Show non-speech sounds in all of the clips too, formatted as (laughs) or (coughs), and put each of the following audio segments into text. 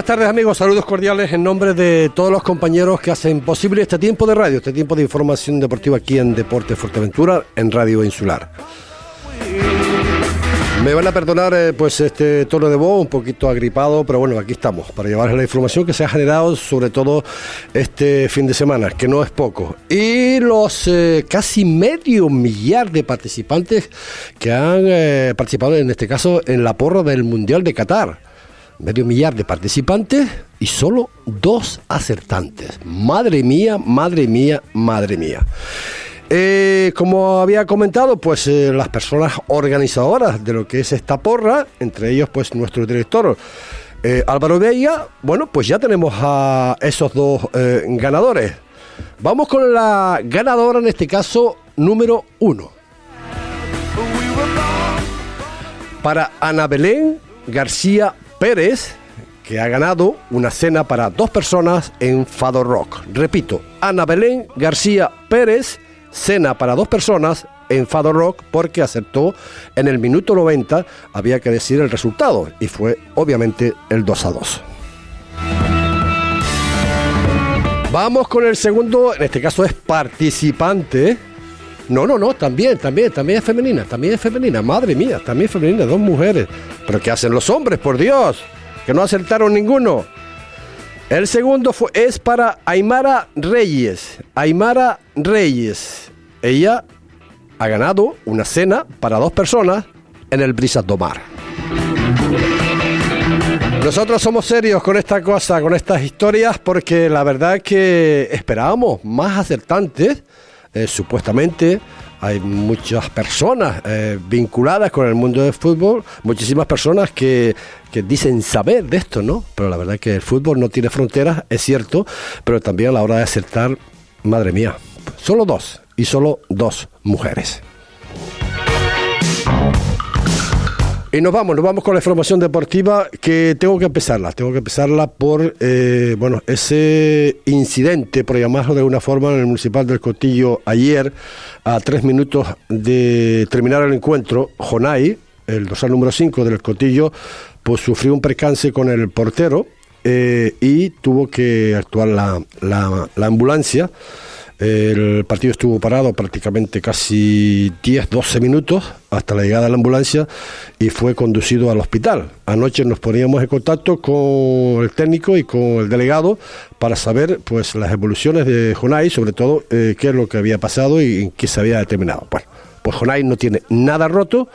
Buenas tardes amigos, saludos cordiales en nombre de todos los compañeros que hacen posible este tiempo de radio, este tiempo de información deportiva aquí en Deporte Fuerteventura, en Radio Insular. Me van a perdonar eh, pues este tono de voz un poquito agripado, pero bueno, aquí estamos para llevarles la información que se ha generado sobre todo este fin de semana, que no es poco. Y los eh, casi medio millar de participantes que han eh, participado en este caso en la porra del Mundial de Qatar medio millar de participantes y solo dos acertantes. Madre mía, madre mía, madre mía. Eh, como había comentado, pues eh, las personas organizadoras de lo que es esta porra, entre ellos pues nuestro director eh, Álvaro Veiga, bueno, pues ya tenemos a esos dos ganadores. Vamos con la ganadora en este caso número uno. Para Ana Belén García Pérez, que ha ganado una cena para dos personas en Fado Rock. Repito, Ana Belén García Pérez, cena para dos personas en Fado Rock porque aceptó en el minuto 90, había que decir el resultado, y fue obviamente el 2 a 2. Vamos con el segundo, en este caso es participante. No, no, no, también, también, también es femenina, también es femenina, madre mía, también es femenina, dos mujeres. Pero ¿qué hacen los hombres, por Dios? Que no acertaron ninguno. El segundo es para Aymara Reyes. Aymara Reyes. Ella ha ganado una cena para dos personas en el Brisas do. Nosotros somos serios con esta cosa, con estas historias, porque la verdad es que esperábamos más acertantes eh, supuestamente hay muchas personas eh, vinculadas con el mundo del fútbol, muchísimas personas que, que, dicen saber de esto, ¿no? Pero la verdad es que el fútbol no tiene fronteras, es cierto, pero también a la hora de acertar, madre mía, solo dos y solo dos mujeres. Y nos vamos, nos vamos con la información deportiva que tengo que empezarla, tengo que empezarla por, eh, bueno, ese incidente, por llamarlo de alguna forma, en el Municipal del Cotillo ayer, a tres minutos de terminar el encuentro, Jonay, el dorsal número 5 del Cotillo, pues sufrió un percance con el portero eh, y tuvo que actuar la, la ambulancia. El partido estuvo parado prácticamente casi 10, 12 minutos hasta la llegada de la ambulancia y fue conducido al hospital. Anoche nos poníamos en contacto con el técnico y con el delegado para saber pues las evoluciones de Jonay, sobre todo eh, qué es lo que había pasado y qué se había determinado. Bueno, pues Jonay no tiene nada roto.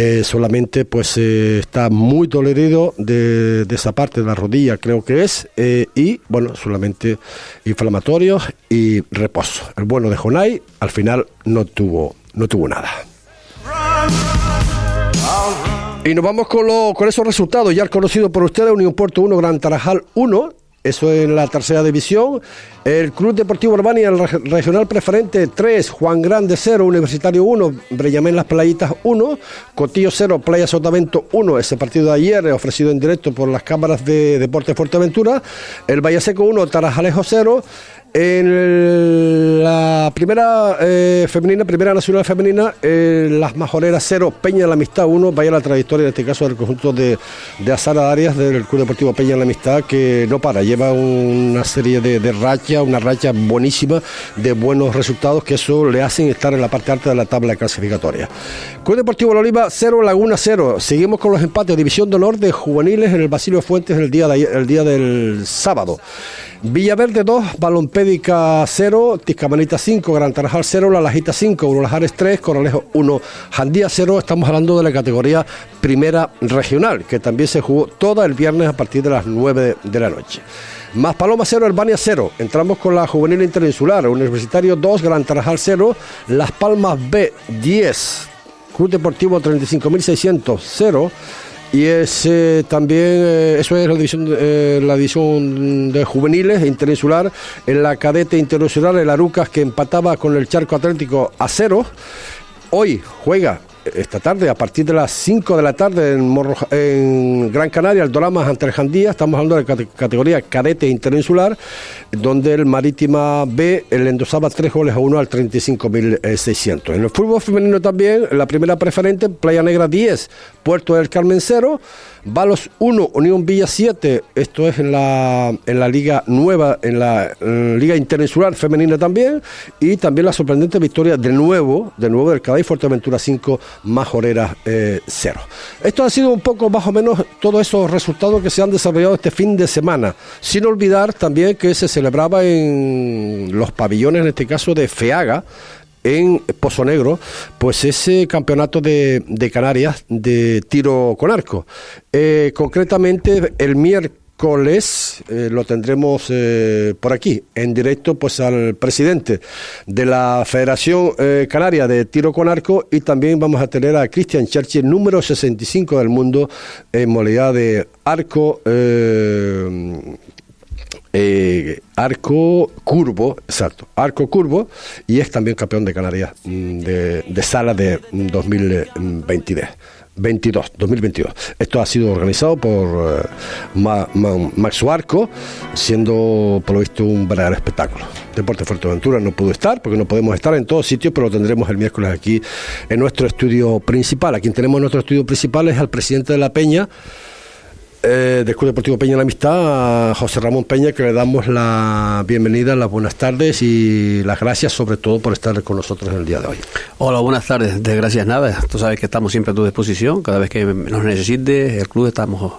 Eh, solamente pues eh, está muy dolorido de, esa parte de la rodilla, creo que es, eh, y bueno, solamente inflamatorios y reposo. El bueno de Jonay al final no tuvo, no tuvo nada. Y nos vamos con, lo, con esos resultados, ya conocido por ustedes, Unión Puerto 1, Gran Tarajal 1, eso en la tercera división. El Club Deportivo Urbania, el regional preferente 3, Juan Grande 0, Universitario 1, Brellamén Las Playitas 1, Cotillo 0, Playa Sotavento 1, ese partido de ayer ofrecido en directo por las cámaras de Deporte Fuerteventura. El Vallaseco 1, Tarajalejo 0, en la primera eh, femenina, primera nacional femenina, eh, las majoreras 0, Peña de la Amistad 1, vaya la trayectoria en este caso del conjunto de, de Azara Arias del Club Deportivo Peña de la Amistad, que no para, lleva una serie de, de rachas, una racha buenísima de buenos resultados que eso le hacen estar en la parte alta de la tabla clasificatoria. Club Deportivo La Oliva 0, Laguna 0. Seguimos con los empates, División de Honor de Juveniles en el Basilio Fuentes el día, el día del sábado. Villaverde 2, Balompédica 0, Tiscamanita 5, Gran Tarajal 0, La Lajita 5, Urolajares 3, Coralejo 1, Jandía 0. Estamos hablando de la categoría Primera Regional, que también se jugó todo el viernes a partir de las 9 de la noche. Más Paloma 0, Albania 0. Entramos con la Juvenil Interinsular, Universitario 2, Gran Tarajal 0, Las Palmas B 10, Club Deportivo 35.600 0. Y ese también, eh, eso es la división, eh, de juveniles interinsular. En la cadete internacional, el Arucas que empataba con el Charco Atlético a cero. Hoy juega esta tarde, a partir de las 5 de la tarde en, Gran Canaria, el Doramas ante el Jandía, estamos hablando de categoría cadete interinsular, donde el Marítima B le endosaba 3 goles a 1 al 35.600. En el fútbol femenino también, la primera preferente, Playa Negra 10, Puerto del Carmen 0, Balos 1, Unión Villa 7, esto es en la, en la Liga Nueva, en la, Liga Interinsular Femenina también, y también la sorprendente victoria de nuevo, de nuevo del Cádiz Fuerteventura 5, Majoreras 0. Esto ha sido un poco más o menos todos esos resultados que se han desarrollado este fin de semana, sin olvidar también que se celebraba en los pabellones, en este caso de Feaga, en Pozo Negro, pues ese campeonato de, Canarias de tiro con arco. Eh, concretamente, el miércoles eh, lo tendremos eh, por aquí, en directo, pues al presidente de la Federación Canaria de Tiro con Arco y también vamos a tener a Christian Churchill, número 65 del mundo en modalidad de arco eh, arco curvo, exacto, arco curvo, y es también campeón de Canarias mm, de, sala de 2022. 22, 2022. Esto ha sido organizado por eh, Max Arco, siendo por lo visto un verdadero espectáculo. Deporte Fuerteventura no pudo estar porque no podemos estar en todos sitios, pero lo tendremos el miércoles aquí en nuestro estudio principal. A quien tenemos en nuestro estudio principal es al presidente de la Peña, eh, del Club Deportivo Peña la Amistad, a José Ramón Peña, que le damos la bienvenida, las buenas tardes y las gracias sobre todo por estar con nosotros en el día de hoy. Hola, buenas tardes. De gracias nada. Tú sabes que estamos siempre a tu disposición. Cada vez que nos necesites, el club estamos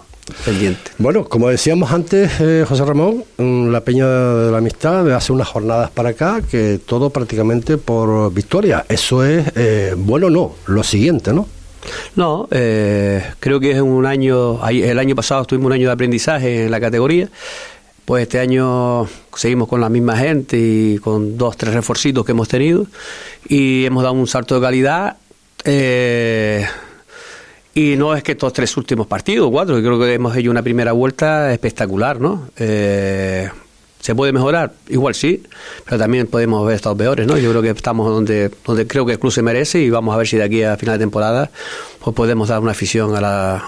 pendientes. Bueno, como decíamos antes, eh, José Ramón, la Peña de la Amistad hace unas jornadas para acá que todo prácticamente por victoria. Eso es, eh, bueno, no, lo siguiente, ¿no? No, eh, creo que es un año, el año pasado tuvimos un año de aprendizaje en la categoría, pues este año seguimos con la misma gente y con dos, tres reforcitos que hemos tenido y hemos dado un salto de calidad. Eh, y no es que estos tres últimos partidos, cuatro, creo que hemos hecho una primera vuelta espectacular, ¿no? Eh, ¿Se puede mejorar? Igual sí, pero también podemos ver estados peores, ¿no? Yo creo que estamos donde, donde creo que el club se merece y vamos a ver si de aquí a final de temporada pues podemos dar una afición a la...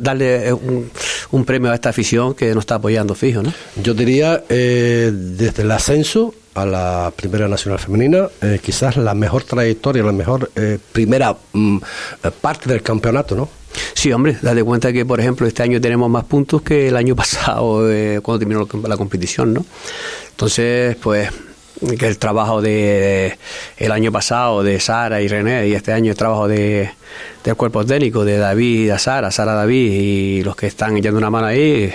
darle un, premio a esta afición que nos está apoyando fijo, ¿no? Yo diría, eh, desde el ascenso a la Primera Nacional Femenina, eh, quizás la mejor trayectoria, la mejor eh, primera mm, parte del campeonato, ¿no? Sí, hombre, date cuenta que, por ejemplo, este año tenemos más puntos que el año (laughs) pasado, eh, cuando terminó la competición, ¿no? Entonces, pues, que el trabajo de el año pasado de Sara y René y este año el trabajo de del cuerpo técnico de David a Sara, Sara David y los que están echando una mano ahí,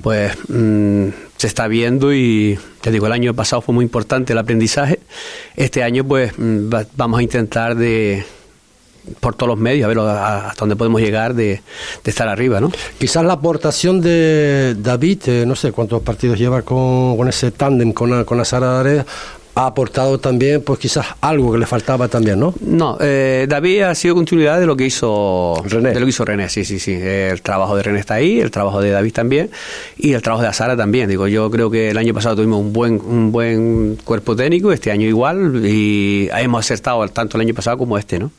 pues mm, se está viendo y te digo, el año pasado fue muy importante el aprendizaje. Este año pues mm, vamos a intentar de por todos los medios, a ver hasta dónde podemos llegar de, estar arriba, ¿no? Quizás la aportación de David, eh, no sé cuántos partidos lleva con, ese tándem con, con la Sara ha aportado también, pues quizás algo que le faltaba también, ¿no? No, eh, David ha sido continuidad de lo que hizo René. De lo que hizo René, sí, sí, sí. El trabajo de René está ahí, el trabajo de David también y el trabajo de Sara también. Digo, yo creo que el año pasado tuvimos un buen, un buen cuerpo técnico, este año igual y hemos acertado tanto el año pasado como este, ¿no?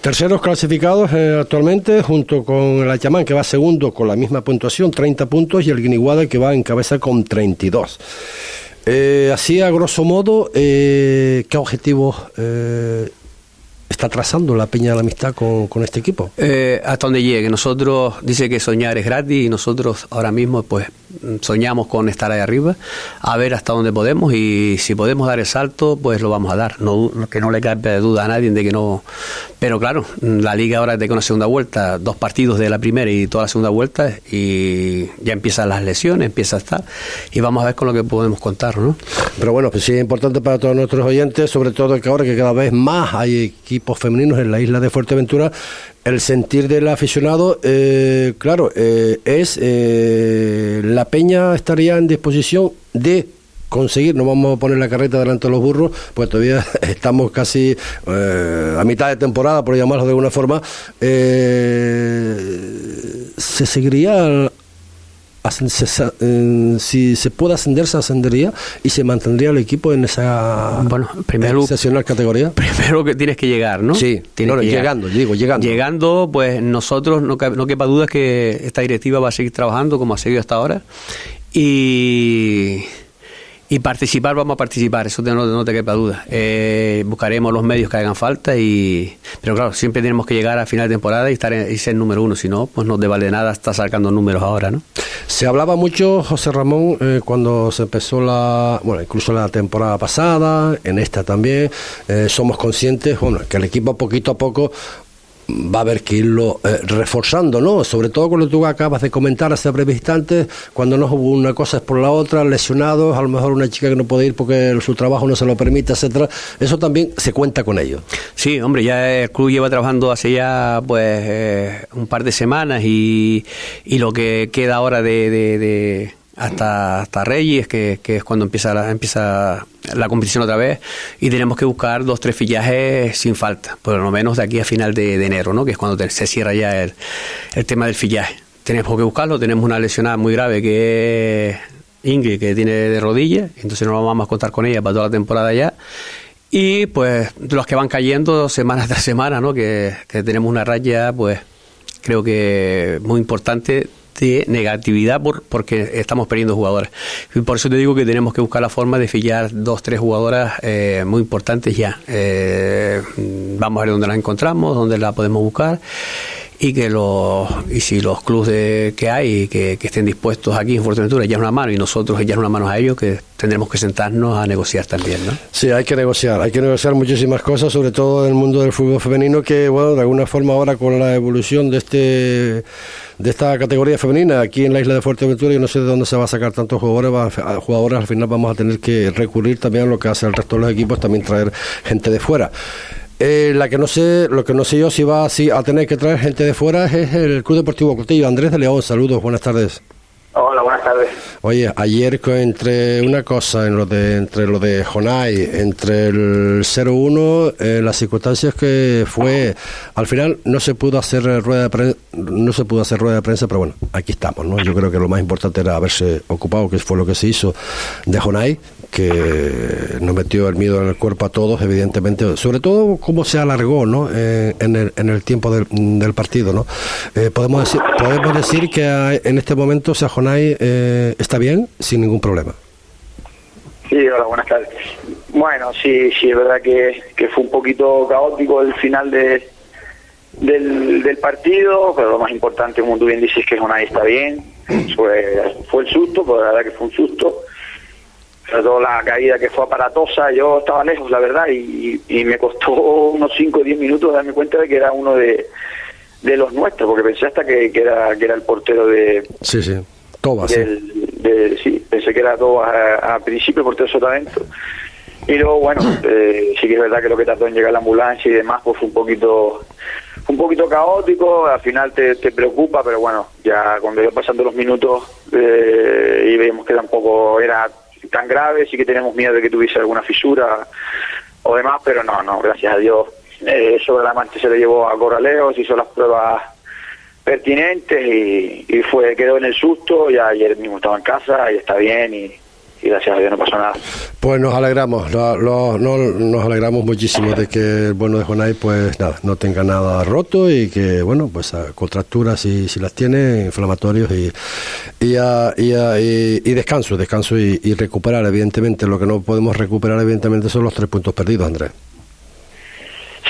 Terceros clasificados eh, actualmente, junto con el Ayamán, que va segundo con la misma puntuación, 30 puntos, y el Guiniguada, que va en cabeza con 32. Eh, así, a grosso modo, eh, ¿qué objetivos eh, está trazando la Peña de la Amistad con, este equipo? Eh, hasta donde llegue. Nosotros, dice que soñar es gratis y nosotros ahora mismo pues soñamos con estar ahí arriba, a ver hasta dónde podemos y si podemos dar el salto, pues lo vamos a dar. No, que no le de duda a nadie de que no... Pero claro, la liga ahora de una segunda vuelta, dos partidos de la primera y toda la segunda vuelta y ya empiezan las lesiones, empieza a estar y vamos a ver con lo que podemos contar, ¿no? Pero bueno, pues sí es importante para todos nuestros oyentes, sobre todo que ahora que cada vez más hay equipos femeninos en la isla de Fuerteventura, el sentir del aficionado, eh, claro, eh, es eh, la peña estaría en disposición de conseguir, no vamos a poner la carreta delante de los burros, pues todavía (laughs) estamos casi a mitad de temporada, por llamarlo de alguna forma, se seguiría si se puede ascender, se ascendería y se mantendría el equipo en esa bueno, primero, categoría. (laughs) Primero que tienes que llegar, ¿no? Sí, llegando, digo, llegando. Llegando, pues nosotros, no, no quepa duda que esta directiva va a seguir trabajando como ha seguido hasta ahora y y participar, vamos a participar, eso no, no te quepa duda. Eh, buscaremos los medios que hagan falta, y pero claro, siempre tenemos que llegar a final de temporada y estar en, y ser número uno, si no, pues no te vale nada estar sacando números ahora, ¿no? Se hablaba mucho, José Ramón, eh, cuando se empezó la, bueno, incluso la temporada pasada, en esta también, eh, somos conscientes, bueno, que el equipo poquito a poco va a haber que irlo eh, reforzando, ¿no? Sobre todo cuando tú acabas de comentar hace breves instantes, cuando no hubo una cosa es por la otra, lesionados, a lo mejor una chica que no puede ir porque su trabajo no se lo permite, etcétera. Eso también se cuenta con ello. Sí, hombre, ya el club lleva trabajando hace ya pues eh, un par de semanas y, y lo que queda ahora de hasta, hasta Reyes, que, que es cuando empieza la, empieza la competición otra vez, y tenemos que buscar dos, tres fillajes sin falta, por lo menos de aquí a final de, enero, ¿no? que es cuando se cierra ya el, el, tema del fillaje. Tenemos que buscarlo, tenemos una lesionada muy grave que es Ingrid, que tiene de rodilla, entonces no vamos a contar con ella para toda la temporada ya. Y pues los que van cayendo semana tras semana, ¿no? que, que tenemos una raya, pues creo que muy importante de negatividad por, porque estamos perdiendo jugadoras. Y por eso te digo que tenemos que buscar la forma de fillar dos, tres jugadoras eh, muy importantes ya. Eh, vamos a ver dónde las encontramos, dónde la podemos buscar y que los y si los clubes que hay que, que, estén dispuestos aquí en Fuerteventura echar una mano y nosotros echar una mano a ellos que tendremos que sentarnos a negociar también ¿no? Sí, hay que negociar, hay que negociar muchísimas cosas, sobre todo en el mundo del fútbol femenino que bueno, de alguna forma ahora con la evolución de este de esta categoría femenina aquí en la isla de Fuerteventura. Yo no sé de dónde se va a sacar tantos jugadores. Jugadores al final vamos a tener que recurrir también a lo que hace el resto de los equipos, también traer gente de fuera. Eh, la que no sé, lo que no sé yo si va así a tener que traer gente de fuera es el Club Deportivo Cotillo. Andrés de León, saludos, buenas tardes. Hola, buenas tardes. Oye, ayer entre una cosa, en lo de, entre lo de Jonay, entre el 0-1, eh, las circunstancias que fue, al final no se pudo hacer rueda de prensa, no se pudo hacer rueda de prensa, pero bueno, aquí estamos, ¿no? Yo creo que lo más importante era haberse ocupado, que fue lo que se hizo de Jonay, que nos metió el miedo en el cuerpo a todos, evidentemente, sobre todo cómo se alargó, ¿no? Eh, en, el, en el tiempo del, del partido, ¿no? Eh, podemos decir, podemos decir que en este momento se eh, está bien, sin ningún problema. Sí, hola, buenas tardes. Bueno, sí, sí, es verdad que, que fue un poquito caótico el final de, del, del partido, pero lo más importante, como tú bien dices, que Jonay está bien. Fue, fue el susto, pero la verdad que fue un susto. Sobre todo la caída que fue aparatosa, yo estaba lejos, la verdad, y, y me costó (laughs) unos 5 o 10 minutos darme cuenta de que era uno de, de los nuestros, porque pensé hasta que, que, era, que era el portero de... Sí, sí Tobas. sí. pensé que era Tobas a, a, principio por todo Sotavento. Y luego, bueno, (clears throat) eh, sí que es verdad que lo que tardó en llegar la ambulancia y demás, pues fue un poquito un poquito caótico, al final te, te preocupa, pero bueno, ya cuando iba pasando los minutos eh, y veíamos que tampoco era tan grave, sí que tenemos miedo de que tuviese alguna fisura o demás, pero no, no, gracias a Dios. Eh, sobre la amante se le llevó a Corraleos, hizo las pruebas pertinentes y, y, fue quedó en el susto, ya ayer mismo estaba en casa y está bien y, y gracias a Dios no pasó nada. Pues nos alegramos, no, nos alegramos muchísimo de que el bueno de Jonay pues nada, no tenga nada roto y que bueno, pues contracturas si, si las tiene, inflamatorios y, y, a, y, a, y, y descanso, descanso y, y recuperar evidentemente, lo que no podemos recuperar evidentemente son los tres puntos perdidos, Andrés.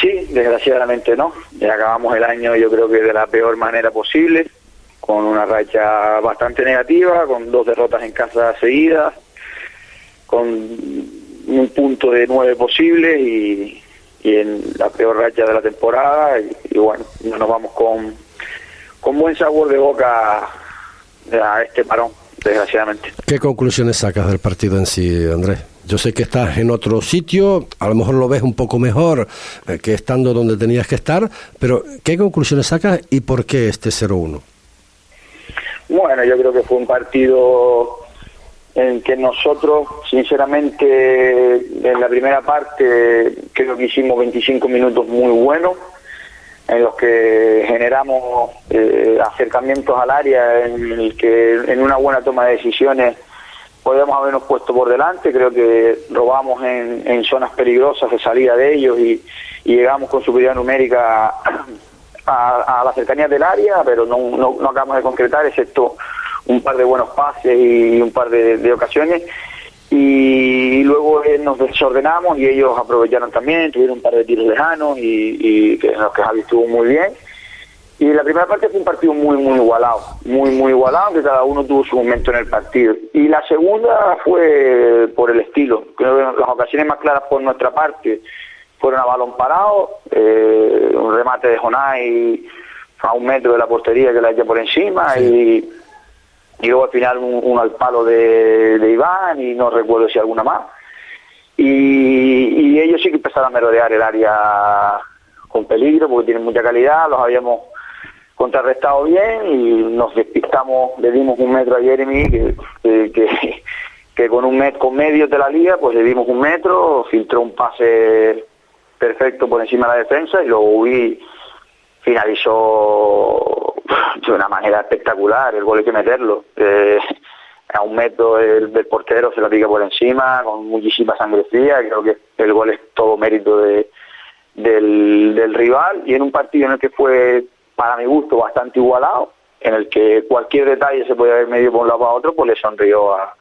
Sí, desgraciadamente no. Ya acabamos el año yo creo que de la peor manera posible, con una racha bastante negativa, con dos derrotas en casa seguidas, con un punto de nueve posible y, y en la peor racha de la temporada y, y bueno, nos vamos con, con buen sabor de boca a este parón, desgraciadamente. ¿Qué conclusiones sacas del partido en sí, Andrés? Yo sé que estás en otro sitio, a lo mejor lo ves un poco mejor eh, que estando donde tenías que estar, pero ¿qué conclusiones sacas y por qué este 0-1? Bueno, yo creo que fue un partido en que nosotros, sinceramente, en la primera parte creo que hicimos 25 minutos muy buenos, en los que generamos eh, acercamientos al área, en el que en una buena toma de decisiones podíamos habernos puesto por delante, creo que robamos en, en zonas peligrosas de salida de ellos y, y llegamos con superioridad numérica a, a la cercanía del área, pero no, no, no, acabamos de concretar, excepto un par de buenos pases y un par de, de ocasiones. y luego eh, nos desordenamos y ellos aprovecharon también, tuvieron un par de tiros lejanos y, y en los que Javi estuvo muy bien. Y la primera parte fue un partido muy, muy igualado, muy, muy igualado, que cada uno tuvo su momento en el partido. Y la segunda fue por el estilo. Creo que las ocasiones más claras por nuestra parte fueron a balón parado, eh, un remate de Jonay a un metro de la portería que la echa por encima y luego al final uno al palo de, de, Iván y no recuerdo si alguna más. Y, ellos sí que empezaron a merodear el área con peligro porque tienen mucha calidad, los habíamos contrarrestado bien y nos despistamos, le dimos un metro a Jeremy que, que, con un metro, con medio de la liga, pues le dimos un metro, filtró un pase perfecto por encima de la defensa y luego Ubi finalizó (laughs) de una manera espectacular, el gol hay que meterlo. Eh, a un metro del, del, portero se la pica por encima, con muchísima sangre fría, creo que el gol es todo mérito de, del, del rival y en un partido en el que fue para mi gusto, bastante igualado, en el que cualquier detalle se podía ver medio por un lado para otro, pues le sonrió a,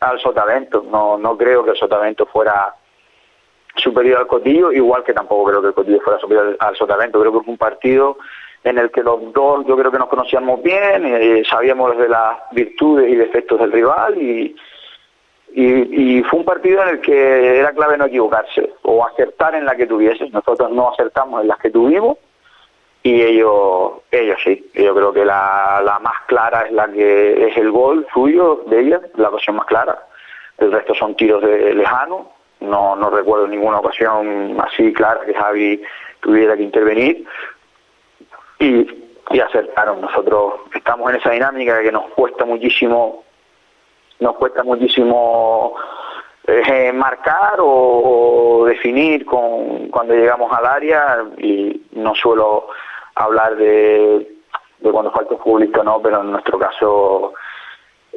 al Sotavento. No, no creo que el Sotavento fuera superior al Cotillo, igual que tampoco creo que el Cotillo fuera superior al Sotavento. Creo que fue un partido en el que los dos yo creo que nos conocíamos bien, eh, sabíamos de las virtudes y defectos del rival y, y, fue un partido en el que era clave no equivocarse o acertar en la que tuvieses. Nosotros no acertamos en las que tuvimos y ellos, ellos sí. Yo creo que la, la más clara es la que es el gol suyo de ella, la ocasión más clara. El resto son tiros de lejano. No, no recuerdo ninguna ocasión así clara que Javi tuviera que intervenir. Y, y acertaron. Nosotros estamos en esa dinámica que nos cuesta muchísimo, nos cuesta muchísimo eh, marcar o, o, definir con, cuando llegamos al área y no suelo hablar de, de cuando falta un futbolista no, pero en nuestro caso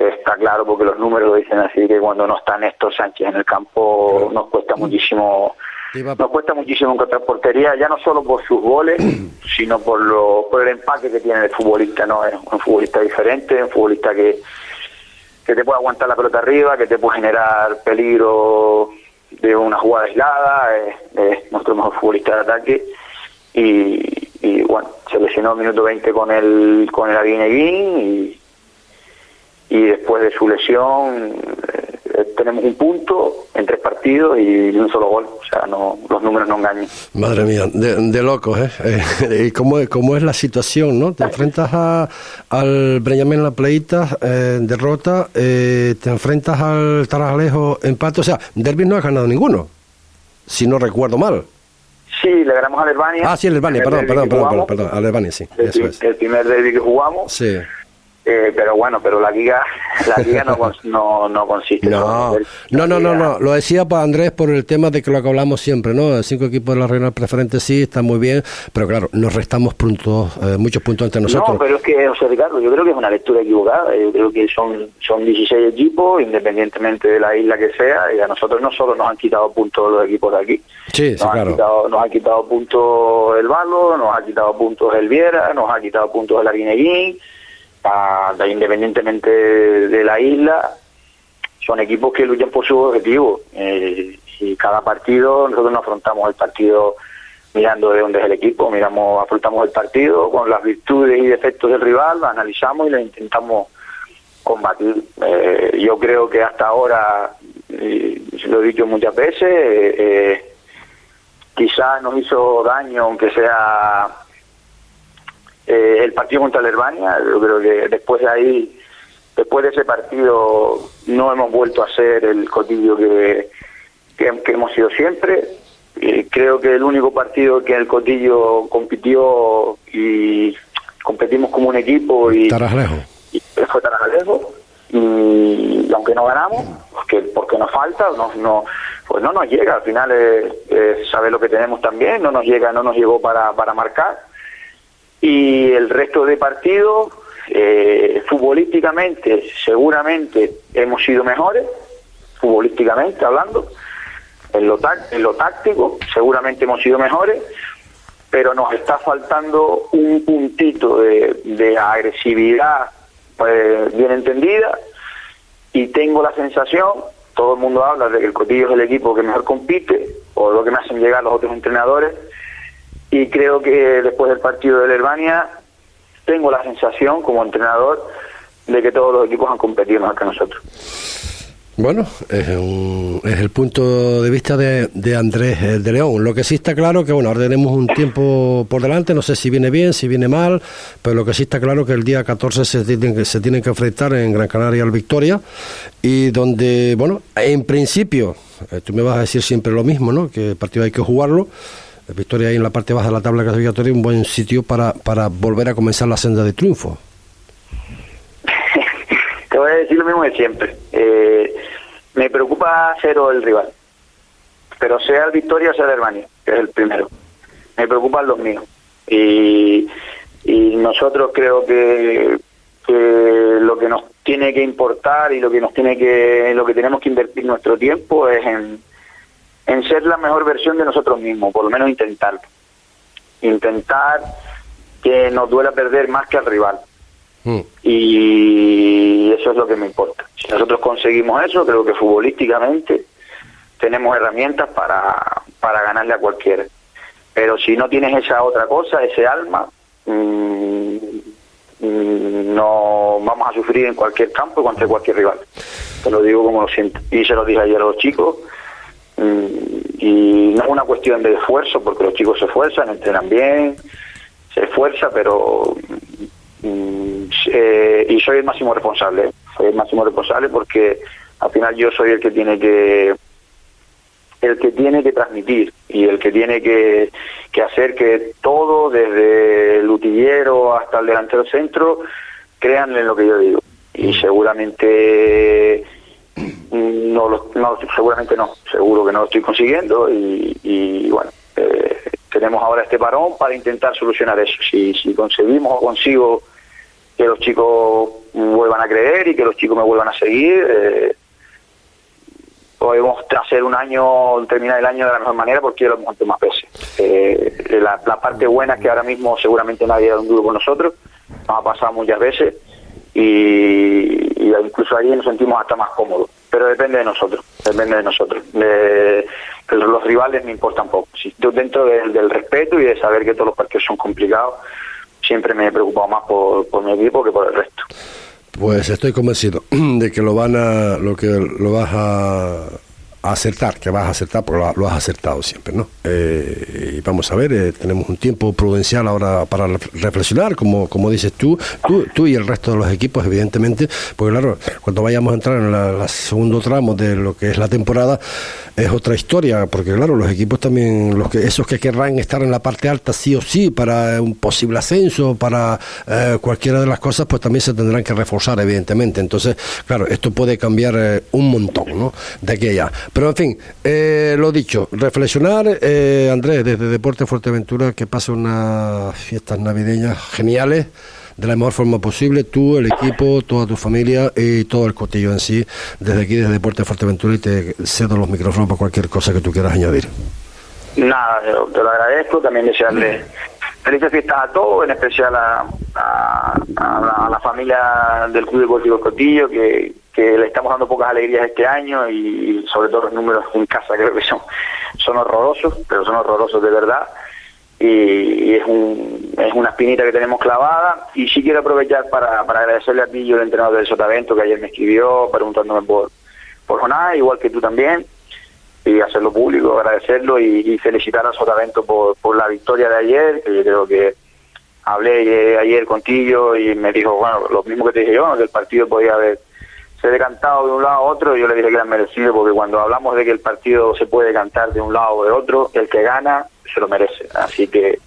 está claro porque los números lo dicen así que cuando no está Néstor Sánchez en el campo claro. nos cuesta muchísimo nos cuesta muchísimo encontrar portería ya no solo por sus goles (clears throat) sino por lo por el empaque que tiene el futbolista no es un futbolista diferente un futbolista que que te puede aguantar la pelota arriba que te puede generar peligro de una jugada aislada es, es nuestro mejor futbolista de ataque y, y bueno, se lesionó minuto 20 con el con el Aguineguín y, y después de su lesión eh, tenemos un punto en tres partidos y un solo gol, o sea, no los números no engañan. Madre mía, de, de locos, ¿eh? eh ¿Y cómo, cómo es la situación, no? Te enfrentas a, al Breñamén La Pleita, eh, derrota, eh, te enfrentas al Tarajalejo, empate, o sea, Derby no has ganado ninguno, si no recuerdo mal. Sí, le ganamos a Albania. Ah, sí, Albania, perdón, perdón, perdón, perdón, Albania, sí. El, eso es. el primer derby que jugamos. Sí. Eh, pero bueno, pero la liga, (laughs) la liga no, no, no consiste. No, no, no, no, no, lo decía para Andrés por el tema de que lo que hablamos siempre, ¿no? Cinco equipos de la regional preferente sí, está muy bien, pero claro, nos restamos puntos, eh, muchos puntos entre nosotros. No, pero es que, sea, Ricardo, yo creo que es una lectura equivocada. Yo creo que son, son 16 equipos, independientemente de la isla que sea, y a nosotros no solo nos han quitado puntos los equipos de aquí. Sí, sí, nos claro. Han quitado, nos ha quitado puntos el Balo, nos ha quitado puntos el Viera, nos ha quitado puntos el Arguineguín independientemente de la isla, son equipos que luchan por sus objetivos. Eh, y cada partido, nosotros nos afrontamos el partido mirando de dónde es el equipo, miramos, afrontamos el partido con las virtudes y defectos del rival, lo analizamos y lo intentamos combatir. Eh, yo creo que hasta ahora, eh, lo he dicho muchas veces, eh, quizás nos hizo daño, aunque sea eh, el partido contra la Albania, yo creo que después de ahí, después de ese partido, no hemos vuelto a ser el cotillo que, que, que hemos sido siempre. Eh, creo que el único partido que el cotillo compitió y competimos como un equipo y, Tarajalejo. y fue Tarajalejo. Y, aunque no ganamos, porque, porque nos falta, no, no, pues no nos llega. Al final es, es saber lo que tenemos también, no nos llega, no nos llegó para, para marcar y el resto de partidos, eh, futbolísticamente, seguramente hemos sido mejores, futbolísticamente hablando, en lo, en lo táctico, seguramente hemos sido mejores, pero nos está faltando un puntito de, agresividad pues, bien entendida y tengo la sensación todo el mundo habla de que el Cotillo es el equipo que mejor compite, o lo que me hacen llegar los otros entrenadores, y creo que después del partido de Herbania tengo la sensación como entrenador de que todos los equipos han competido mejor que nosotros. Bueno, es, el punto de vista de, Andrés eh, de León. Lo que sí está claro que, bueno, ahora tenemos un tiempo por delante, no sé si viene bien, si viene mal, pero lo que sí está claro que el día 14 se tienen, se tienen que enfrentar en Gran Canaria al Victoria y donde, bueno, en principio, eh, tú me vas a decir siempre lo mismo, ¿no? Que el partido hay que jugarlo. Victoria ahí en la parte baja de la tabla clasificatoria, un buen sitio para, para volver a comenzar la senda de triunfo. (laughs) Te voy a decir lo mismo de siempre. Eh, me preocupa cero el rival, pero sea el Victoria o sea el Hermania, que es el primero. Me preocupan los míos. Y, y nosotros creo que, que lo que nos tiene que importar y lo que nos tiene que lo que tenemos que invertir nuestro tiempo es en, en ser la mejor versión de nosotros mismos, por lo menos intentarlo. Intentar que nos duela perder más que al rival. Mm. Y eso es lo que me importa. Si nosotros conseguimos eso, creo que futbolísticamente tenemos herramientas para, para ganarle a cualquiera. Pero si no tienes esa otra cosa, ese alma, mm, mm, no vamos a sufrir en cualquier campo contra cualquier rival. Te lo digo como lo siento. Y se lo dije ayer a los chicos. Y no es una cuestión de esfuerzo, porque los chicos se esfuerzan, entrenan bien, se esfuerza, pero Mm, eh, y soy el máximo responsable. Soy el máximo responsable porque al final yo soy el que tiene que el que tiene que transmitir y el que tiene que, que hacer que todo, desde el utillero hasta el delantero centro, crean en lo que yo digo. Y mm. seguramente mm, no, lo, no seguramente no, seguro que no lo estoy consiguiendo y, bueno, eh, tenemos ahora este parón para intentar solucionar eso. Si, si conseguimos o consigo que los chicos vuelvan a creer y que los chicos me vuelvan a seguir. Eh, podemos hacer un año, terminar el año de la mejor manera porque lo hemos más veces. Eh, la, parte buena es que ahora mismo seguramente nadie ha dado un duro con nosotros, nos ha pasado muchas veces y, incluso ahí nos sentimos hasta más cómodos. Pero depende de nosotros, depende de nosotros. los rivales me importan poco. Si, dentro del respeto y de saber que todos los partidos son complicados, siempre me he preocupado más por mi equipo que por el resto. Pues estoy convencido (clears throat) de que lo van a, lo que lo vas a acertar, que vas a acertar, porque lo, has acertado siempre, ¿no? Eh, vamos a ver, eh, tenemos un tiempo prudencial ahora para reflexionar, como, como dices tú, tú, tú y el resto de los equipos, evidentemente, porque claro, cuando vayamos a entrar en el segundo tramo de lo que es la temporada, es otra historia, porque claro, los equipos también, los que esos que querrán estar en la parte alta sí o sí para un posible ascenso, para eh, cualquiera de las cosas, pues también se tendrán que reforzar, evidentemente. Entonces, claro, esto puede cambiar un montón, ¿no? De aquí a allá. Pero en fin, eh, lo dicho, reflexionar, eh, Andrés, desde Deporte Fuerteventura, que pase unas fiestas navideñas geniales de la mejor forma posible, tú, el equipo, toda tu familia y todo el cotillo en sí, desde aquí, desde Deporte Fuerteventura, y te cedo los micrófonos para cualquier cosa que tú quieras añadir. Nada, te lo agradezco, también desearle felices fiestas a todos, en especial a, a, la, familia del Club Deportivo Cotillo, que, que le estamos dando pocas alegrías este año y, sobre todo los números en casa creo que son, son horrorosos, pero son horrorosos de verdad. Y, es, un, es una espinita que tenemos clavada. Y sí quiero aprovechar para, para agradecerle a Pillo, el entrenador del Sotavento, que ayer me escribió preguntándome por, por Jonás, igual que tú también, y hacerlo público, agradecerlo y, felicitar a Sotavento por, por la victoria de ayer, que yo creo que hablé ayer contigo y me dijo, bueno, lo mismo que te dije yo, que el partido podía haber se ha decantado de un lado a otro, yo le dije que era merecido, porque cuando hablamos de que el partido se puede cantar de un lado o de otro, el que gana se lo merece. Así que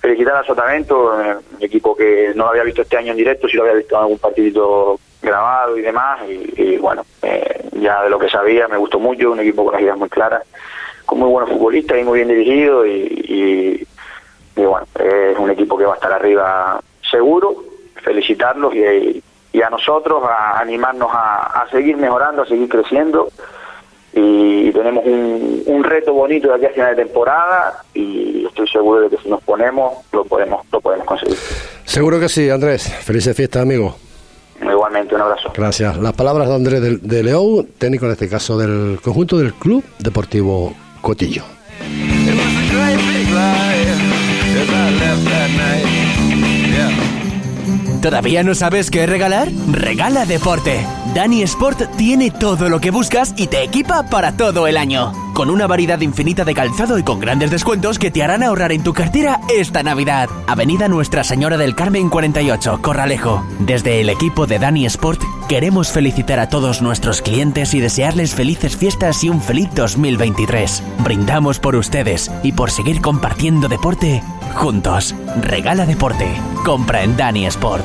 felicitar a Sotavento, un equipo que no lo había visto este año en directo, si lo había visto en algún partidito grabado y demás, y, bueno, eh, ya de lo que sabía me gustó mucho, un equipo con las ideas muy claras, con muy buenos futbolistas y muy bien dirigido, y, y bueno, es un equipo que va a estar arriba seguro, felicitarlos y y a nosotros a animarnos a, seguir mejorando, a seguir creciendo y tenemos un, reto bonito de aquí a final de temporada y estoy seguro de que si nos ponemos lo podemos lo podemos conseguir. Seguro que sí, Andrés. Felices fiestas, amigo. Igualmente, un abrazo. Gracias. Las palabras de Andrés de, de León, técnico en este caso del conjunto del Club Deportivo Cotillo. ¿Todavía no sabes qué regalar? Regala deporte. Dani Sport tiene todo lo que buscas y te equipa para todo el año. Con una variedad infinita de calzado y con grandes descuentos que te harán ahorrar en tu cartera esta Navidad. Avenida Nuestra Señora del Carmen 48, Corralejo. Desde el equipo de Dani Sport queremos felicitar a todos nuestros clientes y desearles felices fiestas y un feliz 2023. Brindamos por ustedes y por seguir compartiendo deporte juntos. Regala deporte. Compra en Dani Sport.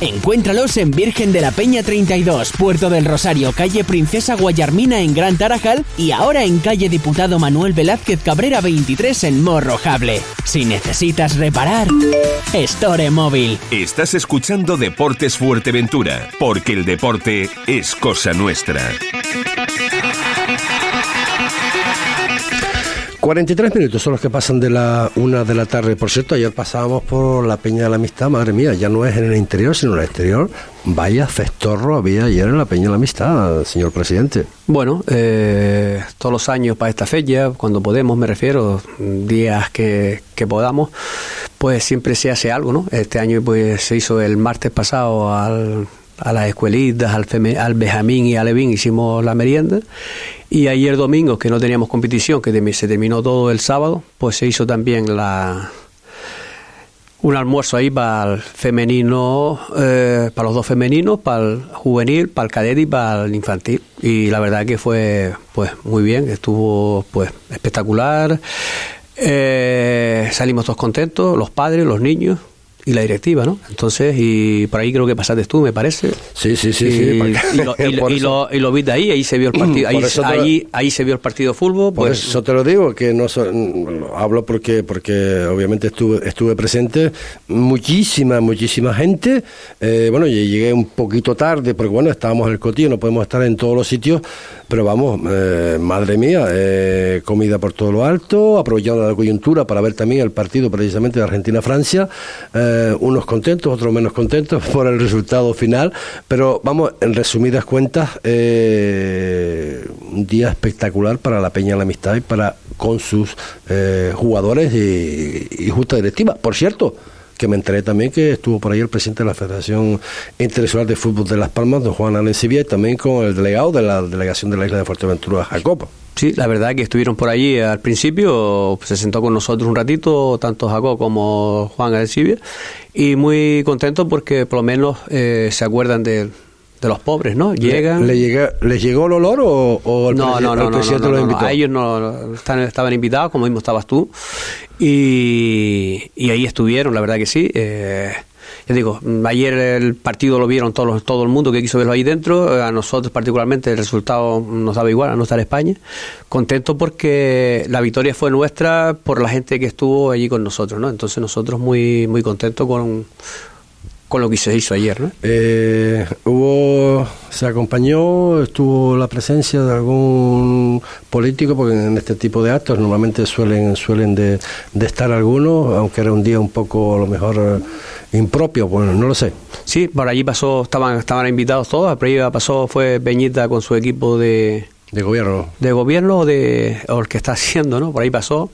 Encuéntralos en Virgen de la Peña 32, Puerto del Rosario, calle Princesa Guayarmina en Gran Tarajal y ahora en calle Diputado Manuel Velázquez Cabrera 23 en Morrojable. Si necesitas reparar, Store Móvil. Estás escuchando Deportes Fuerteventura, porque el deporte es cosa nuestra. 43 minutos son los que pasan de la una de la tarde. Por cierto, ayer pasábamos por la Peña de la Amistad, madre mía, ya no es en el interior, sino en el exterior. Vaya cestorro había ayer en la Peña de la Amistad, señor presidente. Bueno, eh, todos los años para esta fecha, cuando podemos, me refiero, días que, que podamos, pues siempre se hace algo, ¿no? Este año pues se hizo el martes pasado al, a las escuelitas, al, al Benjamín y al Levín hicimos la merienda. Y ayer domingo, que no teníamos competición, que se terminó todo el sábado, pues se hizo también la, un almuerzo ahí para el femenino, eh, para los dos femeninos, para el juvenil, para el cadete y para el infantil. Y la verdad que fue pues muy bien, estuvo pues espectacular. Eh, salimos todos contentos, los padres, los niños y la directiva, ¿no? Entonces, y por ahí creo que pasaste tú, me parece. Sí, sí, sí, y, sí, porque- y lo, y lo- lo- ahí, ahí se vio el partido, ahí, te ahí, ahí se vio el partido fútbol, Por pues eso te lo digo, que no so- hablo porque porque obviamente estuve estuve presente, muchísima, muchísima gente. Eh, bueno, yo llegué un poquito tarde, porque bueno, estábamos en el cotillo, no podemos estar en todos los sitios, pero vamos, eh, madre mía, eh, comida por todo lo alto, aprovechando la coyuntura para ver también el partido precisamente de Argentina-Francia, eh, unos contentos, otros menos contentos por el resultado final, pero vamos, en resumidas cuentas, eh, un día espectacular para la Peña la Amistad y para con sus eh, jugadores y, justa directiva. Por cierto, que me enteré también que estuvo por ahí el presidente de la Federación Internacional de Fútbol de Las Palmas, don Juan Alencibia, y también con el delegado de la delegación de la isla de Fuerteventura, Jacob. Sí, la verdad que estuvieron por allí al principio, se sentó con nosotros un ratito, tanto Jacob como Juan Alcibia, y muy contento porque por lo menos eh, se acuerdan de, de los pobres, ¿no? Llegan... ¿Le, llega- ¿Les llegó el olor o, o el, no, presi- no, no, no, no, presidente no, los no, no, invitó? a ellos no, no, están- estaban invitados, como mismo estabas tú, y, y ahí estuvieron, la verdad que sí. Eh, ya digo, ayer el partido lo vieron todos todo el mundo que quiso verlo ahí dentro, eh, a nosotros particularmente el resultado nos daba igual, a no estar España. Contento porque la victoria fue nuestra por la gente que estuvo allí con nosotros, ¿no? Entonces nosotros muy, muy contentos con, con lo que se hizo ayer, ¿no? Eh, hubo, se acompañó, estuvo la presencia de algún político, porque en este tipo de actos normalmente suelen suelen de, de estar algunos, aunque era un día un poco a lo mejor eh, impropio, bueno, no lo sé. Sí, por allí pasó, estaban, estaban invitados todos, por ahí pasó, fue Peñita con su equipo de, De gobierno. De gobierno o, de, o el que está haciendo, ¿no? Por ahí pasó.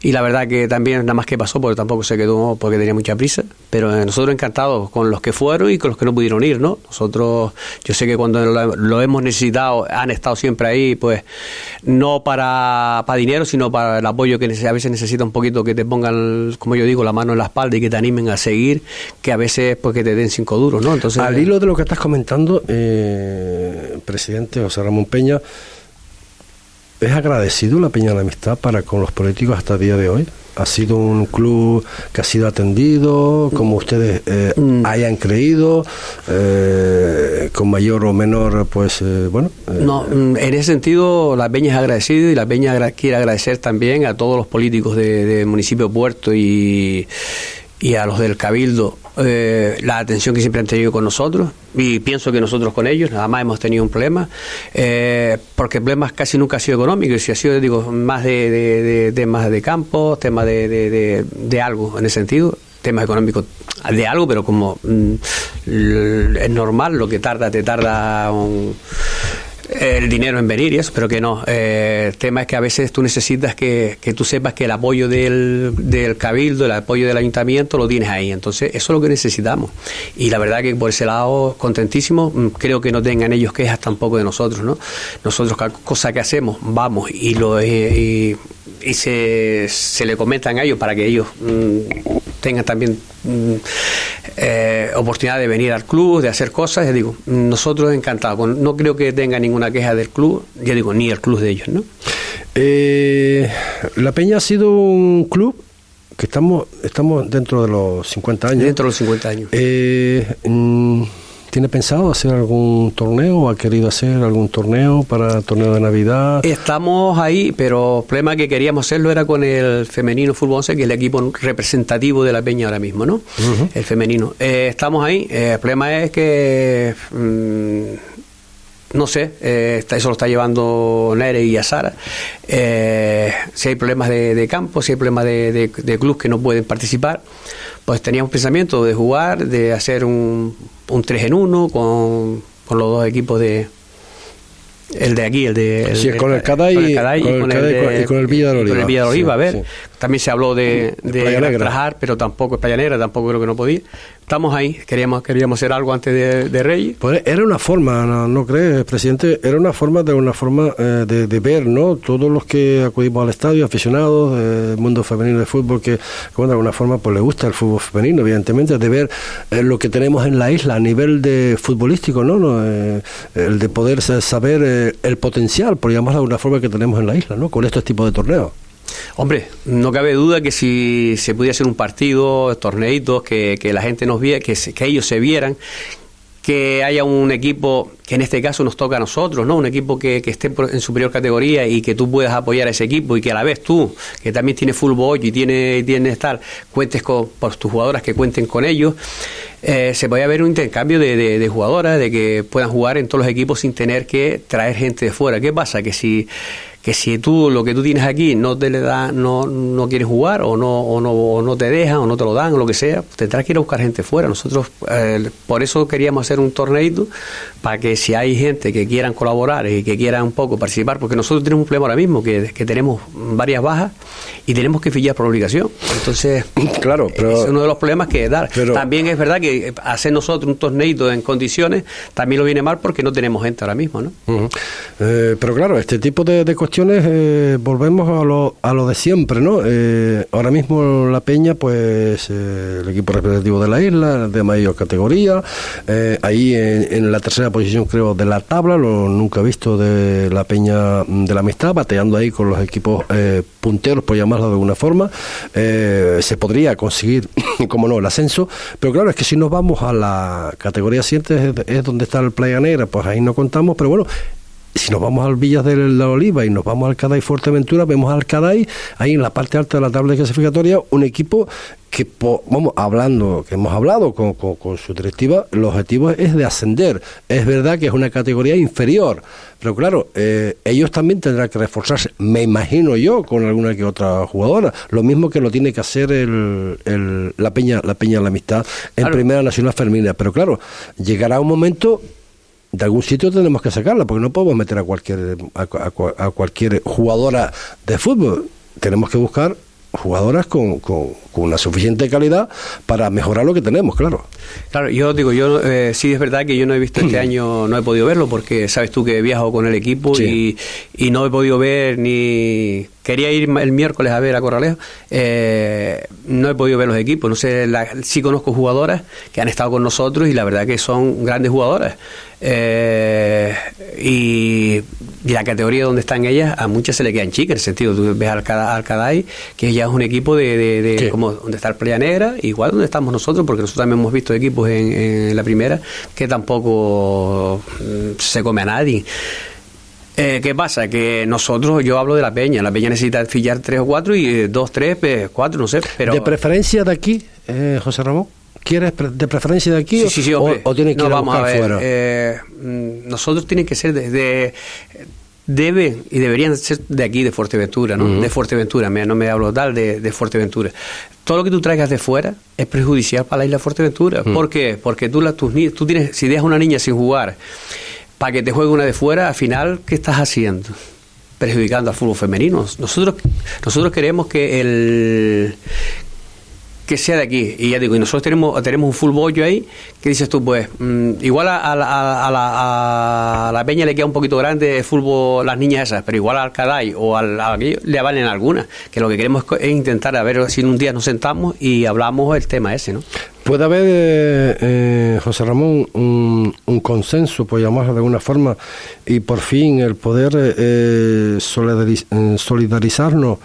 Y la verdad que también, nada más que pasó, porque tampoco se quedó porque tenía mucha prisa. Pero eh, nosotros encantados con los que fueron y con los que no pudieron ir, ¿no? Nosotros, yo sé que cuando lo, lo hemos necesitado, han estado siempre ahí, pues, no para, para dinero, sino para el apoyo que a veces necesita un poquito que te pongan, como yo digo, la mano en la espalda y que te animen a seguir, que a veces, pues, que te den cinco duros, ¿no? Entonces. Al hilo de lo que estás comentando, eh, presidente José Ramón Peña, ¿Es agradecido la Peña de la Amistad para con los políticos hasta el día de hoy? ¿Ha sido un club que ha sido atendido como ustedes eh, mm. hayan creído, eh, con mayor o menor, pues eh, bueno? no, mm, en ese sentido la Peña es agradecida y la Peña quiere agradecer también a todos los políticos del de municipio Puerto y, y a los del Cabildo eh, la atención que siempre han tenido con nosotros y pienso que nosotros con ellos nada más hemos tenido un problema eh, porque el problema casi nunca ha sido económico si ha sido digo más de, temas de campo temas de, de, algo en ese sentido temas económicos de algo pero como mm, es normal lo que tarda te tarda un, el dinero en venir y eso, pero que no. Eh, el tema es que a veces tú necesitas que, que tú sepas que el apoyo del, del, cabildo, el apoyo del ayuntamiento lo tienes ahí. Entonces, eso es lo que necesitamos. Y la verdad que por ese lado, contentísimo, mm, creo que no tengan ellos quejas tampoco de nosotros, ¿no? Nosotros, cada cosa que hacemos, vamos y lo... y, y se, se le comentan a ellos para que ellos mm, tengan también mm, eh, oportunidad de venir al club, de hacer cosas. Ya digo, nosotros encantados. No creo que tenga ninguna queja del club, ya digo, ni el club de ellos, ¿no? Eh, la Peña ha sido un club que estamos estamos dentro de los 50 años. Dentro de los 50 años. Eh, mm, ¿Tiene pensado hacer algún torneo o ha querido hacer algún torneo para el torneo de Navidad? Estamos ahí, pero el problema que queríamos hacerlo era con el femenino fútbol 11, que es el equipo representativo de la Peña ahora mismo, ¿no? El femenino. Eh, estamos ahí, eh, el problema es que... Mm, no sé, eh, eso lo está llevando Nere y Azara. si hay problemas de, campo, si hay problemas de, de, de clubes que no pueden participar, pues teníamos pensamiento de jugar, de hacer un, un 3 en 1 con, con los dos equipos de, el de aquí, el de. sí, con el Caday y, con el, con el Villa de Oliva. Con el Villa de Oliva, a ver. También se habló de, de, de pero tampoco es Negra, tampoco creo que no podía. Estamos ahí, queríamos queríamos hacer algo antes de, de Reyes. Pues era una forma, ¿no, no crees, presidente? Era una forma de una forma eh, de, ver, ¿no? Todos los que acudimos al estadio, aficionados del mundo femenino de fútbol, que, bueno, de alguna forma pues le gusta el fútbol femenino, evidentemente, de ver eh, lo que tenemos en la isla a nivel de futbolístico, ¿no? ¿No? Eh, el de poder saber el potencial, por llamarlo de alguna forma, que tenemos en la isla, ¿no? Con estos tipos de torneos. Hombre, no cabe duda que si se pudiera hacer un partido, torneitos, que, que la gente nos viera, que, que ellos se vieran, que haya un equipo que en este caso nos toca a nosotros, ¿no? Un equipo que, que, esté en superior categoría y que tú puedas apoyar a ese equipo y que a la vez tú, que también tienes fútbol y tiene, tiene estar, cuentes con por tus jugadoras que cuenten con ellos. Eh, se puede haber un intercambio de, de, jugadoras, de que puedan jugar en todos los equipos sin tener que traer gente de fuera. ¿Qué pasa? Que si que si tú lo que tú tienes aquí no te le da, no, no quieres jugar o no, o no, o no te dejan o no te lo dan o lo que sea, tendrás que ir a buscar gente fuera. Nosotros eh, por eso queríamos hacer un torneito para que si hay gente que quieran colaborar y que quieran un poco participar, porque nosotros tenemos un problema ahora mismo, que, que tenemos varias bajas y tenemos que fichar por obligación. Entonces, (laughs) claro, pero, es uno de los problemas que dar. también es verdad que hacer nosotros un torneito en condiciones también lo viene mal porque no tenemos gente ahora mismo, ¿no? Eh, pero claro, este tipo de, de cuestiones eh, volvemos a lo, a lo de siempre, ¿no? Eh, ahora mismo la Peña, pues el equipo representativo de la isla, de mayor categoría, ahí en, la tercera posición creo de la tabla, lo nunca visto de la Peña de la Amistad, bateando ahí con los equipos eh, punteros, por llamarlo de alguna forma. Eh, se podría conseguir, (coughs) como no, el ascenso, pero claro, es que si nos vamos a la categoría siguiente, es, donde está el Playa Negra, pues ahí no contamos, pero bueno, si nos vamos al Villas de la Oliva y nos vamos al Caday Fuerteventura, vemos al Caday, ahí en la parte alta de la tabla clasificatoria, un equipo que, vamos, hablando, que hemos hablado con, su directiva, el objetivo es de ascender. Es verdad que es una categoría inferior, pero claro, eh, ellos también tendrán que reforzarse, me imagino yo, con alguna que otra jugadora. Lo mismo que lo tiene que hacer el, la Peña, la Peña de la Amistad en Primera Nacional Femenina. Pero claro, llegará un momento de algún sitio tenemos que sacarla, porque no podemos meter a cualquier, a, a- a cualquier jugadora de fútbol. Tenemos que buscar jugadoras con, con, con una suficiente calidad para mejorar lo que tenemos, claro. Claro, yo digo, yo eh, sí es verdad que yo no he visto este (clears throat) año, no he podido verlo porque sabes tú que viajo con el equipo Sí. y, y no he podido ver ni quería ir el miércoles a ver a Corralejo, eh, no he podido ver los equipos, no sé, la- sí conozco jugadoras que han estado con nosotros y la verdad que son grandes jugadoras Eh, y, y la categoría donde están ellas a muchas se le quedan chicas, en el sentido, tú ves al Cada- al Caday, que ya es un equipo de, de- de- Sí. como donde está el Playa Negra, igual donde estamos nosotros, porque nosotros también hemos visto equipos en, en la primera que tampoco mm, se come a nadie. Eh, ¿Qué pasa? Que nosotros, yo hablo de la peña, la peña necesita fillar tres o cuatro y eh, dos, tres, pues, cuatro, no sé, pero... ¿De preferencia de aquí, eh, José Ramón? ¿Quieres de preferencia de aquí Sí, o- sí, sí, o, hombre. o tienes que No, ir a vamos buscar ver, fuera? eh, mm, nosotros tienen que ser desde debe y deberían ser de aquí de Fuerteventura, ¿no? De Fuerteventura, me- no me hablo tal de, de Fuerteventura. Todo lo que tú traigas de fuera es perjudicial para la isla de Fuerteventura. ¿Por qué? Porque tú, la, tus, tú tienes, si dejas a una niña sin jugar para que te juegue una de fuera, al final, ¿qué estás haciendo? Perjudicando al fútbol femenino. Nosotros, nosotros queremos que el que sea de aquí. Y ya digo, y nosotros tenemos, tenemos un full bollo ahí, que dices tú, pues, mm, igual a, la- a, la, a la peña le queda un poquito grande el fútbol las niñas esas, pero igual al Caday o al, a aquello le valen algunas. Que lo que queremos es intentar a ver si un día nos sentamos y hablamos el tema ese, ¿no? ¿Puede haber, eh, eh, José Ramón, un, consenso, por llamarlo de alguna forma, y por fin el poder eh, eh, solidariz- solidarizarnos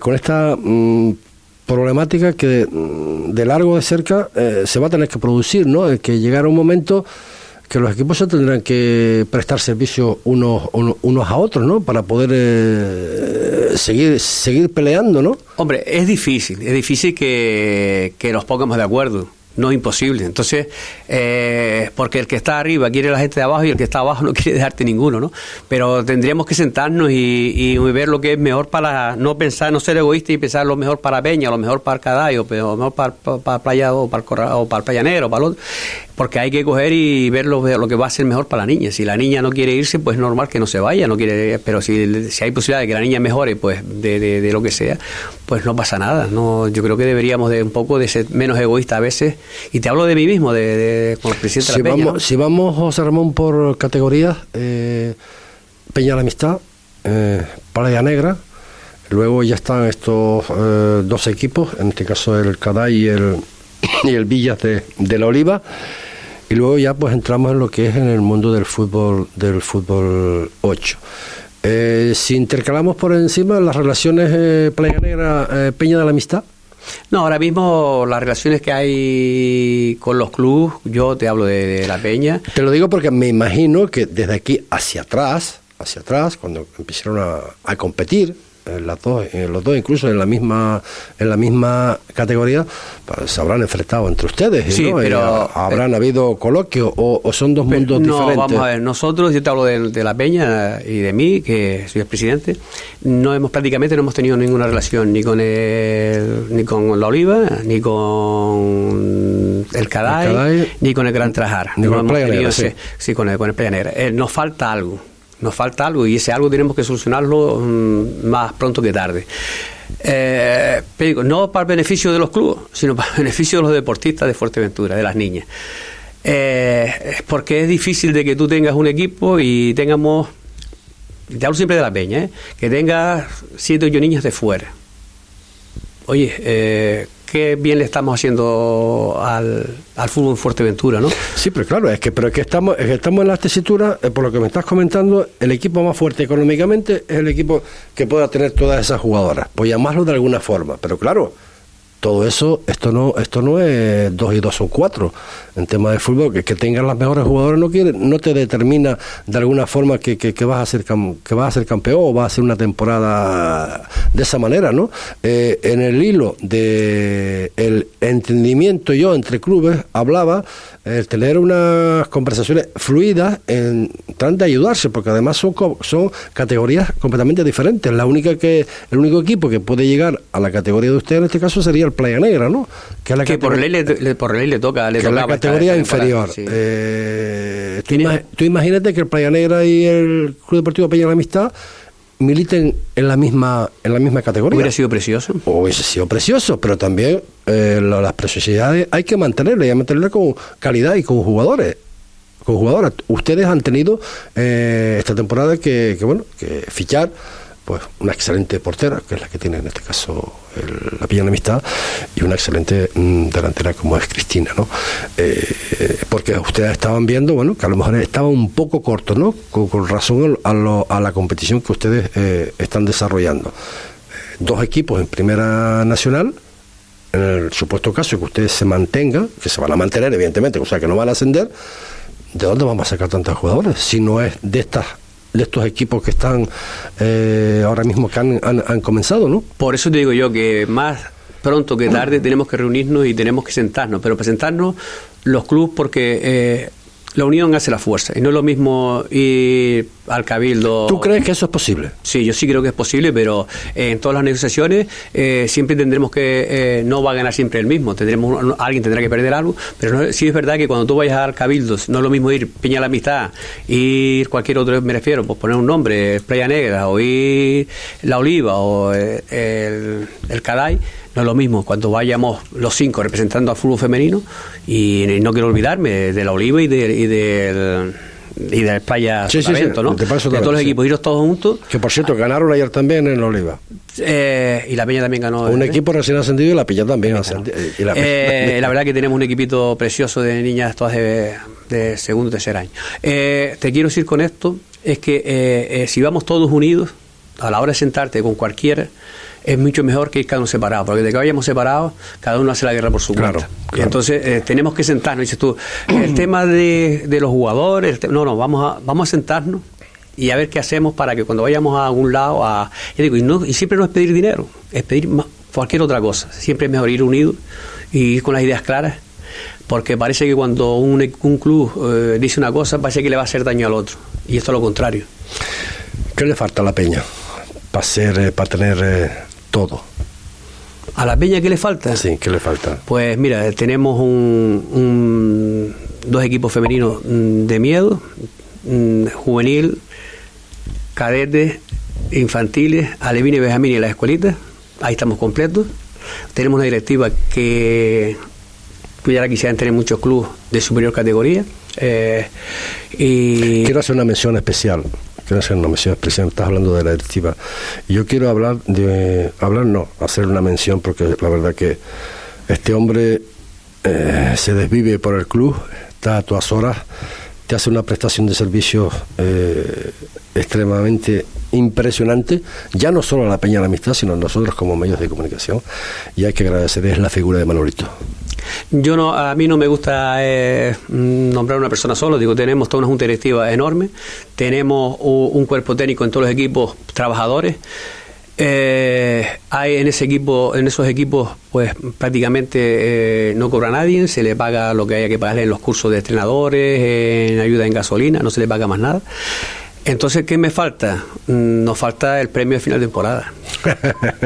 con esta mm, problemática que mm, de largo de cerca eh, se va a tener que producir, ¿no? Eh, Que llegará un momento que los equipos se tendrán que prestar servicio unos, unos, a otros, ¿no? Para poder eh, seguir, seguir peleando, ¿no? Hombre, es difícil, es difícil que nos pongamos de acuerdo. No es imposible. Entonces, eh, porque el que está arriba quiere la gente de abajo y el que está abajo (laughs) no quiere dejarte ninguno, ¿no? Pero tendríamos que sentarnos y, y ver lo que es mejor para no pensar, no ser egoísta y pensar lo mejor para Peña, lo mejor para Cadayo, lo mejor para, para, para Playa o para el, Corra- o para Playanero, para el otro. Porque hay que coger y ver lo, lo que va a ser mejor para la niña. Si la niña no quiere irse, pues es normal que no se vaya, no quiere, pero si, si hay posibilidad de que la niña mejore, pues de, de, de lo que sea, pues no pasa nada. No, yo creo que deberíamos de un poco de ser menos egoístas a veces. Y te hablo de mí mismo, de, de- como presidente si de la Peña. vamos, ¿no? si vamos, José Ramón, por categorías, eh, Peña de la Amistad, eh, Playa Negra, luego ya están estos eh, dos equipos, en este caso el Caday y el, (coughs) y el Villas de, de la Oliva, y luego ya pues entramos en lo que es en el mundo del fútbol, del fútbol 8. Eh, si intercalamos por encima las relaciones eh, Playa Negra, eh, Peña de la Amistad, No, ahora mismo las relaciones que hay con los clubes, yo te hablo de, la Peña, Te lo digo porque me imagino que desde aquí hacia atrás, hacia atrás, cuando empezaron a, competir, las dos, en los dos incluso en la misma, en la misma categoría, pues se habrán enfrentado entre ustedes, Sí, ¿no? pero- habrán habido coloquios o, o son dos mundos no, diferentes. vamos a ver, nosotros, yo te hablo de, de la Peña y de mí, que soy el presidente, no hemos prácticamente no hemos tenido ninguna relación ni con el, ni con la Oliva, ni con el Caday, ni con el Gran Trajar. ni con el Playa Negra, sí, sí. sí, con el, con el Playa Negra. Eh, nos falta algo, nos falta algo y ese algo tenemos que solucionarlo mm, más pronto que tarde. Eh, no para el beneficio de los clubes, sino para el (laughs) beneficio de los deportistas de Fuerteventura, de las niñas. Eh, porque es difícil de que tú tengas un equipo y tengamos, te hablo siempre de la peña, ¿eh? que tengas siete o ocho niñas de fuera. Oye, eh, qué bien le estamos haciendo al, al fútbol en Fuerteventura, ¿no? Sí, pero claro, es que, pero es que estamos, es que estamos en la tesitura, eh, por lo que me estás comentando, el equipo más fuerte económicamente es el equipo que pueda tener todas esas jugadoras, pues llamarlo de alguna forma, pero claro, todo eso, esto no, esto no es dos y dos son cuatro en tema de fútbol, que, que tengan las mejores jugadoras no quiere, no te determina de alguna forma que, que, que vas a ser cam- que vas a ser campeón o vas a hacer una temporada de esa manera, ¿no? Eh, en el hilo de el entendimiento yo entre clubes hablaba el tener unas conversaciones fluidas en tran de ayudarse, porque además son, son categorías completamente diferentes. La única que, el único equipo que puede llegar a la categoría de usted en este caso sería el Playa Negra, ¿no? Que es la Que por ley le, por ley le toca, le que categoría inferior. sí. Eh, tú, imagínate que el Playa Negra y el Club Deportivo Peña de la Amistad militen en la misma en la misma categoría. Hubiera sido precioso. Hubiese sido precioso, pero también eh, las preciosidades hay que mantenerlas, y hay que mantenerlas con calidad y con jugadores. Con jugadoras. Ustedes han tenido eh, esta temporada que, que, bueno, que fichar pues una excelente portera, que es la que tiene en este caso el- la Peña de la Amistad, y una excelente mm, delantera como es Cristina, ¿no? Eh, eh, porque ustedes estaban viendo, bueno, que a lo mejor estaba un poco corto, ¿no? Con, razón a la competición que ustedes eh, están desarrollando dos equipos en Primera Nacional, en el supuesto caso que ustedes se mantengan, que se van a mantener evidentemente, o sea que no van a ascender, ¿de dónde vamos a sacar tantos jugadores? Si no es de estas de estos equipos que están eh, ahora mismo que han, han- han comenzado, ¿no? Por eso te digo yo que más pronto que tarde tenemos que reunirnos y tenemos que sentarnos, pero presentarnos los clubes porque eh, la unión hace la fuerza y no es lo mismo ir al cabildo. ¿Tú crees que eso es posible? Sí, yo sí creo que es posible, pero eh, en todas las negociaciones eh, siempre tendremos que, eh, no va a ganar siempre el mismo, tendremos alguien tendrá que perder algo, pero no- sí es verdad que cuando tú vayas al cabildo, no es lo mismo ir Peña la Amistad, ir cualquier otro, me refiero, pues poner un nombre, Playa Negra, o ir La Oliva, o eh, el, el Caday, no es lo mismo cuando vayamos los cinco representando al fútbol femenino, y, no quiero olvidarme de La Oliva y de, y del... Y de Playa Sí, sí, ¿no? de todos los equipos, iros todos juntos Que por cierto, ganaron ayer también en Oliva. eh, y la Peña también ganó. Un ¿eh? equipo recién ascendido y la Pilla también. ascendi- y la- Eh, la verdad que tenemos un equipito precioso de niñas todas de, de segundo y tercer año. Eh, te quiero decir con esto, es que eh, si vamos todos unidos, a la hora de sentarte con cualquiera, es mucho mejor que ir cada uno separado, porque de que vayamos separados, cada uno hace la guerra por su cuenta. Claro. entonces eh, tenemos que sentarnos, dices tú, el tema de, de los jugadores, no, no, vamos a, vamos a sentarnos y a ver qué hacemos para que cuando vayamos a algún lado, a, y, digo, y, no, y siempre no es pedir dinero, es pedir cualquier otra cosa. Siempre es mejor ir unidos y ir con las ideas claras, porque parece que cuando un, e- un club eh, dice una cosa, parece que le va a hacer daño al otro. Y esto es lo contrario. ¿Qué le falta a la Peña para ser, eh, para tener eh, todo? ¿A la peña qué le falta? Sí, ¿qué le falta? Pues mira, tenemos un, un- dos equipos femeninos mm, de miedo, mm, juvenil, cadete, infantiles, alevín y benjamín y las escuelitas. Ahí estamos completos. Tenemos una directiva que pues ya la quisieran tener muchos clubes de superior categoría. eh, y Quiero hacer una mención especial. Quiero hacer una mención. Estás hablando de la directiva. Yo quiero hablar de. Hablar no, hacer una mención porque la verdad que este hombre eh, se desvive por el club, está a todas horas, te hace una prestación de servicios eh, extremadamente impresionante, ya no solo a la Peña de la Amistad, sino a nosotros como medios de comunicación. Y hay que agradecer es la figura de Manolito. Yo no, a mí no me gusta eh, nombrar una persona solo, digo, tenemos toda una junta directiva enorme, tenemos un cuerpo técnico en todos los equipos trabajadores. Eh, hay en ese equipo, en esos equipos, pues prácticamente eh, no cobra nadie, se le paga lo que haya que pagarle en los cursos de entrenadores, en ayuda en gasolina, no se le paga más nada. Entonces, ¿qué me falta? Mm, Nos falta el premio de final de temporada.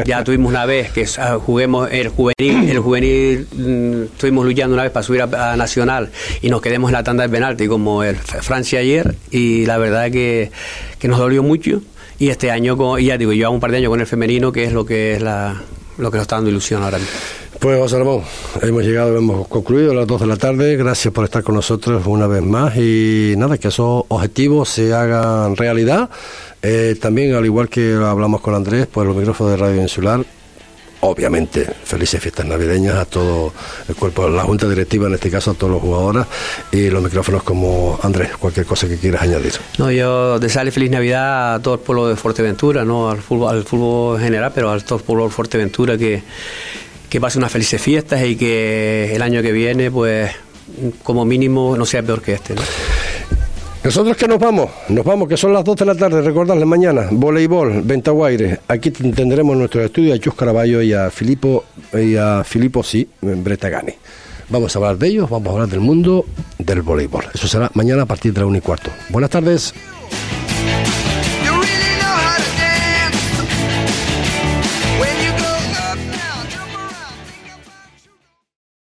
Ya tuvimos una vez que ah, juguemos el juvenil, el juvenil mm, estuvimos luchando una vez para subir a, Nacional y nos quedemos en la tanda de penalti como el Francia ayer y la verdad que, que nos dolió mucho y este año, con, y ya digo, llevamos un par de años con el femenino que es lo que es la, lo que nos está dando ilusión ahora mismo. Pues José Ramón, hemos llegado, hemos concluido las 2 de la tarde. Gracias por estar con nosotros una vez más y nada, que esos objetivos se hagan realidad. Eh, también, al igual que hablamos con Andrés, pues los micrófonos de Radio Insular, obviamente, felices fiestas navideñas a todo el cuerpo, la junta directiva, en este caso a todos los jugadores y los micrófonos como Andrés, cualquier cosa que quieras añadir. No, yo desearle feliz Navidad a todo el pueblo de Fuerteventura, no al fútbol, al fútbol en general, pero a todo el pueblo de Fuerteventura que, que pase unas felices fiestas y que el año que viene, pues, como mínimo, no sea peor que este. Nosotros que nos vamos, nos vamos, que son las 2 de la tarde, recordarles mañana, voleibol, Ventaguaire. Aquí tendremos en nuestro estudio a Chus Caraballo y a Filipo, y a Filipo sí, Bretagani. Vamos a hablar de ellos, vamos a hablar del mundo del voleibol. Eso será mañana a partir de la 1 y cuarto. Buenas tardes.